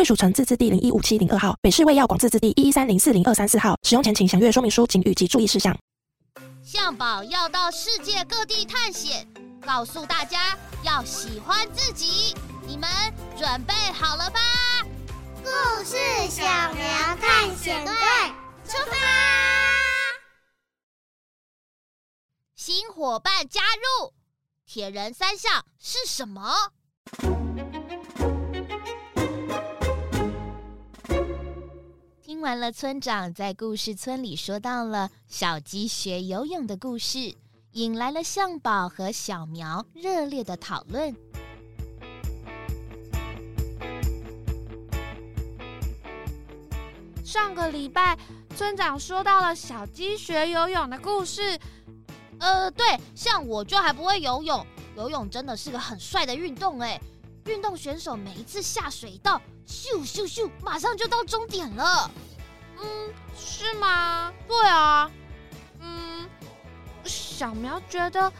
卫署城自治地零一五七零二号，北市卫药广自治地一一三零四零二三四号。使用前请详阅说明书、警语及注意事项。向宝要到世界各地探险，告诉大家要喜欢自己。你们准备好了吧？故事小苗探险队出发！新伙伴加入，铁人三项是什么？听完了村长在故事村里说到了小鸡学游泳的故事，引来了向宝和小苗热烈的讨论。上个礼拜，村长说到了小鸡学游泳的故事。呃，对，像我就还不会游泳，游泳真的是个很帅的运动哎。运动选手每一次下水道，咻咻咻，马上就到终点了。嗯，是吗？对啊。嗯，小苗觉得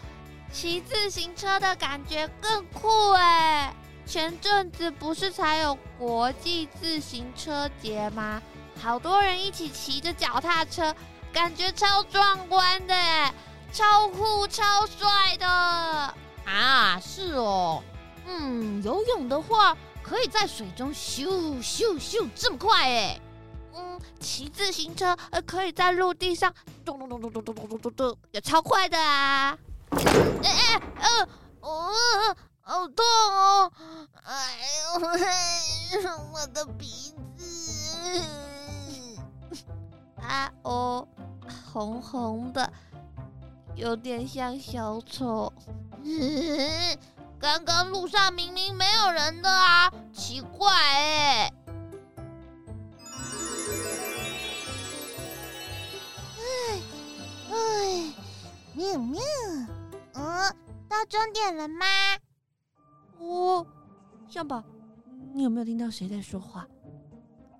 骑自行车的感觉更酷哎。前阵子不是才有国际自行车节吗？好多人一起骑着脚踏车，感觉超壮观的哎。超酷、超帅的啊！是哦，嗯，游泳的话可以在水中咻咻咻这么快哎。嗯，骑自行车呃可以在陆地上咚咚咚咚咚咚咚咚咚咚，也超快的啊！哎哎呃哦，好痛哦！哎呦，我的鼻子啊哦，红红的。有点像小丑。刚刚路上明明没有人的啊，奇怪哎。哎喵喵，嗯，到终点了吗？哦，向宝，你有没有听到谁在说话？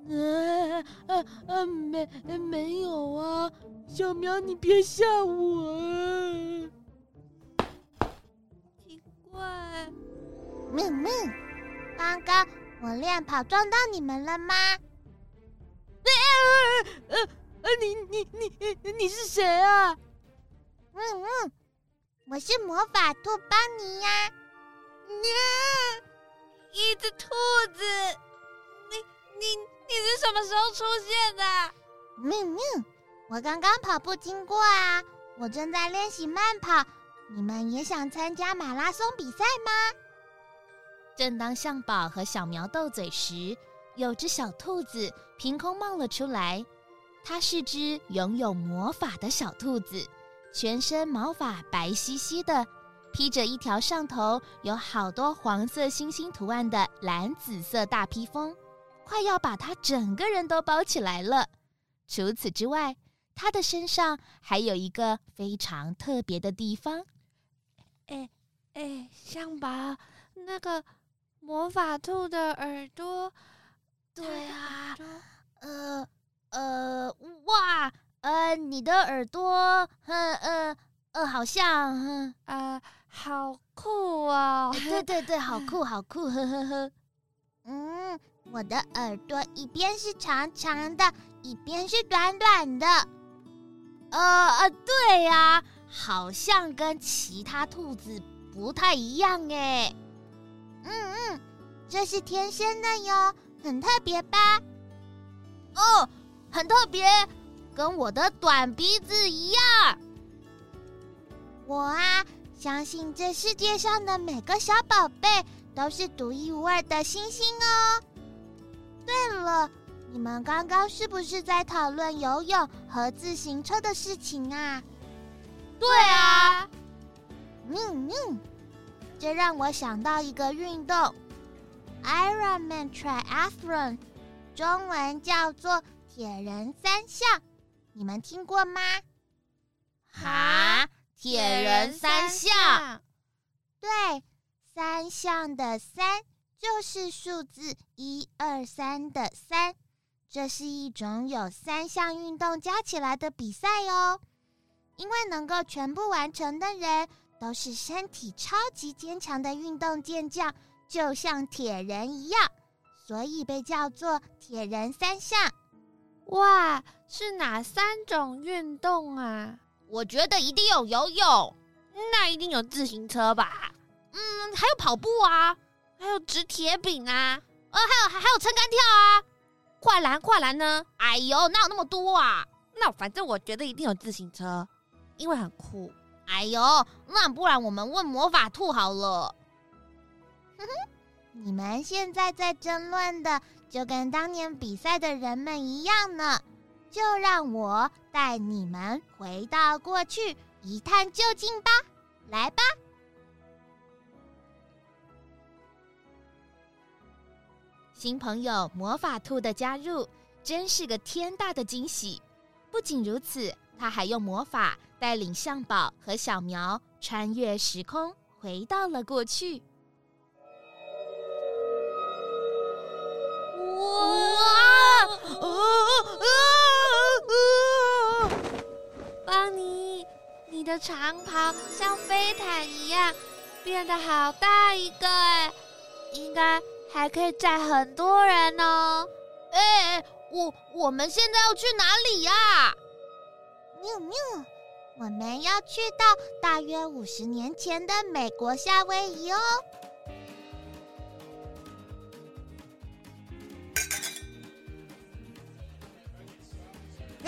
呃呃呃，没没有啊。小苗，你别吓我啊！奇怪，妹妹，刚刚我练跑撞到你们了吗？呃呃呃，你你你你是谁啊？嗯嗯，我是魔法兔邦尼呀。呀，一只兔子，你你你是什么时候出现的？嗯嗯。我刚刚跑步经过啊，我正在练习慢跑。你们也想参加马拉松比赛吗？正当象宝和小苗斗嘴时，有只小兔子凭空冒了出来。它是只拥有魔法的小兔子，全身毛发白皙皙的，披着一条上头有好多黄色星星图案的蓝紫色大披风，快要把它整个人都包起来了。除此之外，它的身上还有一个非常特别的地方。哎哎，象宝，那个魔法兔的耳朵，对啊，呃呃，哇，呃，你的耳朵，呃呃呃，好像，呃，呃好酷哦！对 对对，好酷好酷，呵呵呵。嗯，我的耳朵一边是长长的，一边是短短的。呃呃，对呀、啊，好像跟其他兔子不太一样哎。嗯嗯，这是天生的哟，很特别吧？哦，很特别，跟我的短鼻子一样。我啊，相信这世界上的每个小宝贝都是独一无二的星星哦。对了。你们刚刚是不是在讨论游泳和自行车的事情啊？对啊，嗯嗯，这让我想到一个运动。Ironman Triathlon，中文叫做铁人三项，你们听过吗？哈，铁人三项？对，三项的三就是数字一二三的三，这是一种有三项运动加起来的比赛哦。因为能够全部完成的人都是身体超级坚强的运动健将，就像铁人一样，所以被叫做铁人三项。哇，是哪三种运动啊？我觉得一定有游泳，那一定有自行车吧？嗯，还有跑步啊，还有掷铁饼啊，呃，还有还还有撑杆跳啊，跨栏跨栏呢？哎呦，哪有那么多啊？那反正我觉得一定有自行车。因为很酷，哎呦，那不然我们问魔法兔好了。你们现在在争论的，就跟当年比赛的人们一样呢。就让我带你们回到过去，一探究竟吧。来吧，新朋友魔法兔的加入，真是个天大的惊喜。不仅如此，他还用魔法。带领象宝和小苗穿越时空，回到了过去。哇！邦尼，你的长袍像飞毯一样，变得好大一个哎，应该还可以载很多人哦。哎，我我们现在要去哪里呀？喵喵。我们要去到大约五十年前的美国夏威夷哦。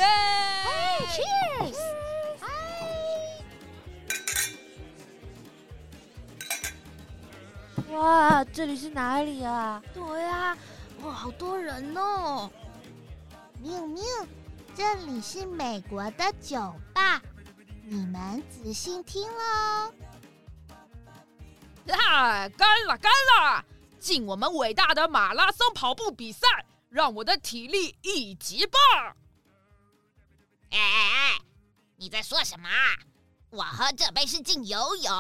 耶！Cheers！哇，这里是哪里啊？对呀，哇，好多人哦！喵喵，这里是美国的酒吧。你们仔细听喽！啊，干了干了！敬我们伟大的马拉松跑步比赛，让我的体力一级棒！哎哎哎，你在说什么？我喝这杯是敬游泳，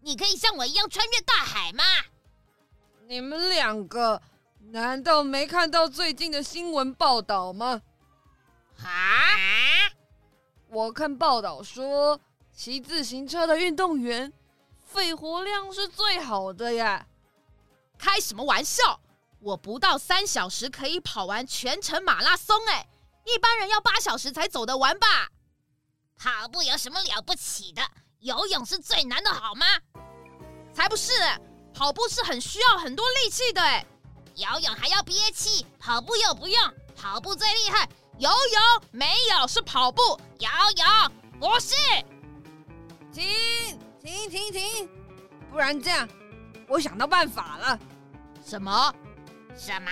你可以像我一样穿越大海吗？你们两个难道没看到最近的新闻报道吗？啊？我看报道说，骑自行车的运动员肺活量是最好的呀。开什么玩笑！我不到三小时可以跑完全程马拉松，哎，一般人要八小时才走得完吧？跑步有什么了不起的？游泳是最难的，好吗？才不是！跑步是很需要很多力气的，哎，游泳还要憋气，跑步又不用，跑步最厉害。游泳没有，是跑步。游泳不是。停停停停，不然这样，我想到办法了。什么？什么？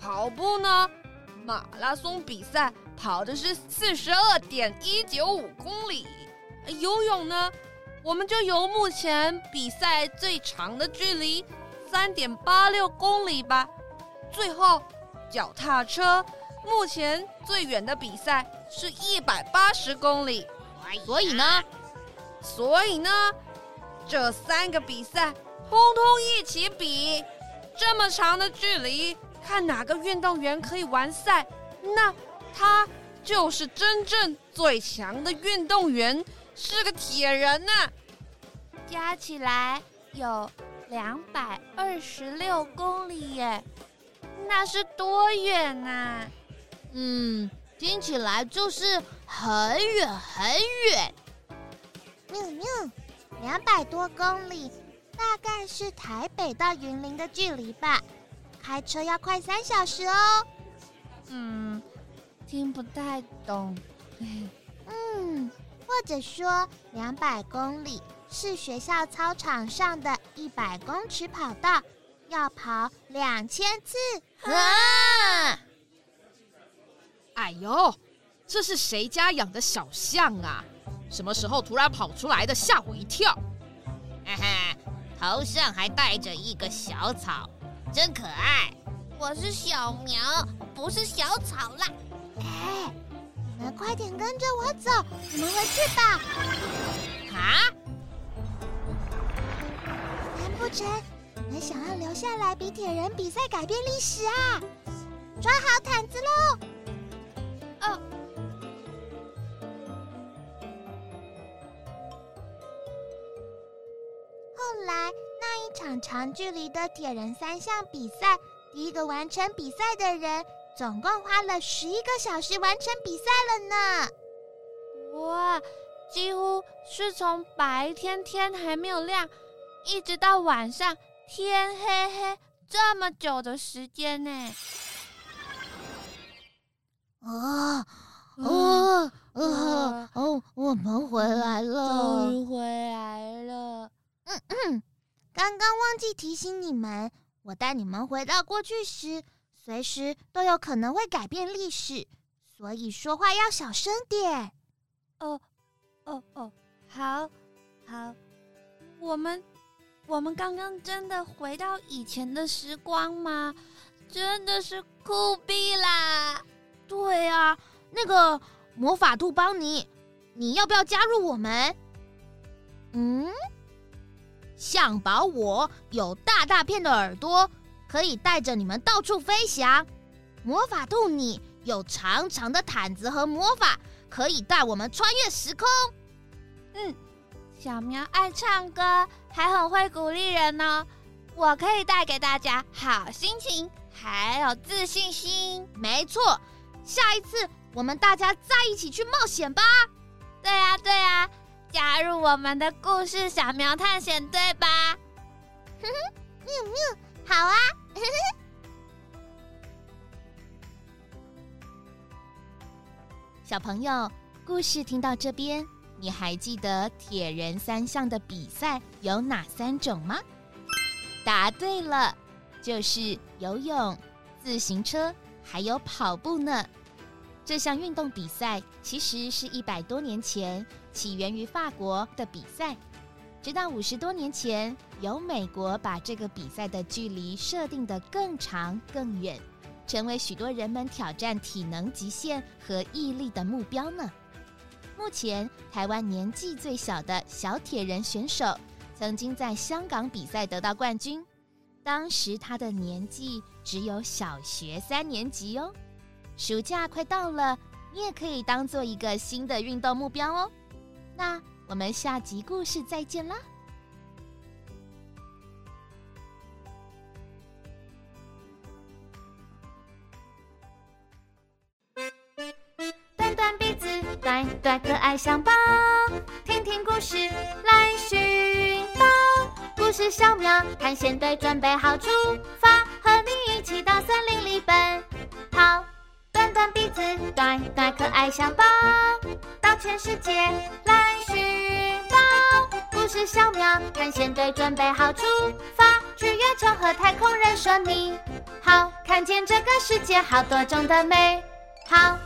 跑步呢？马拉松比赛跑的是四十二点一九五公里。游泳呢？我们就游目前比赛最长的距离三点八六公里吧。最后，脚踏车。目前最远的比赛是一百八十公里，所以呢，所以呢，这三个比赛通通一起比，这么长的距离，看哪个运动员可以完赛，那他就是真正最强的运动员，是个铁人呐、啊。加起来有两百二十六公里耶，那是多远啊？嗯，听起来就是很远很远。喵喵，两百多公里，大概是台北到云林的距离吧？开车要快三小时哦。嗯，听不太懂。嗯，或者说两百公里是学校操场上的一百公尺跑道，要跑两千次。啊！哎呦，这是谁家养的小象啊？什么时候突然跑出来的？吓我一跳！哈哈，头上还戴着一个小草，真可爱。我是小苗，不是小草啦。哎，你们快点跟着我走，你们回去吧。啊？难不成你们想要留下来比铁人比赛改变历史啊？抓好毯子喽！哦。后来那一场长距离的铁人三项比赛，第一个完成比赛的人，总共花了十一个小时完成比赛了呢。哇，几乎是从白天天还没有亮，一直到晚上天黑黑这么久的时间呢。哦哦哦哦！我们回来了，终于回来了。嗯嗯，刚刚忘记提醒你们，我带你们回到过去时，随时都有可能会改变历史，所以说话要小声点。哦哦哦，好，好，我们我们刚刚真的回到以前的时光吗？真的是酷毙啦！对啊，那个魔法兔邦尼，你要不要加入我们？嗯，象宝我有大大片的耳朵，可以带着你们到处飞翔。魔法兔你有长长的毯子和魔法，可以带我们穿越时空。嗯，小苗爱唱歌，还很会鼓励人呢。我可以带给大家好心情，还有自信心。没错。下一次我们大家再一起去冒险吧！对啊，对啊，加入我们的故事小苗探险队吧！哼哼，喵喵，好啊！呵呵。小朋友，故事听到这边，你还记得铁人三项的比赛有哪三种吗？答对了，就是游泳、自行车，还有跑步呢。这项运动比赛其实是一百多年前起源于法国的比赛，直到五十多年前，由美国把这个比赛的距离设定得更长更远，成为许多人们挑战体能极限和毅力的目标呢。目前，台湾年纪最小的小铁人选手曾经在香港比赛得到冠军，当时他的年纪只有小学三年级哦。暑假快到了，你也可以当做一个新的运动目标哦。那我们下集故事再见啦！短短鼻子，短短可爱象宝，听听故事来寻宝。故事小苗探险队准备好出发，和你一起到森林里奔跑。短短鼻子，短短可爱象宝，全世界来寻宝。故事小苗探险队准备好出发，去月球和太空人说你好，看见这个世界好多种的美好。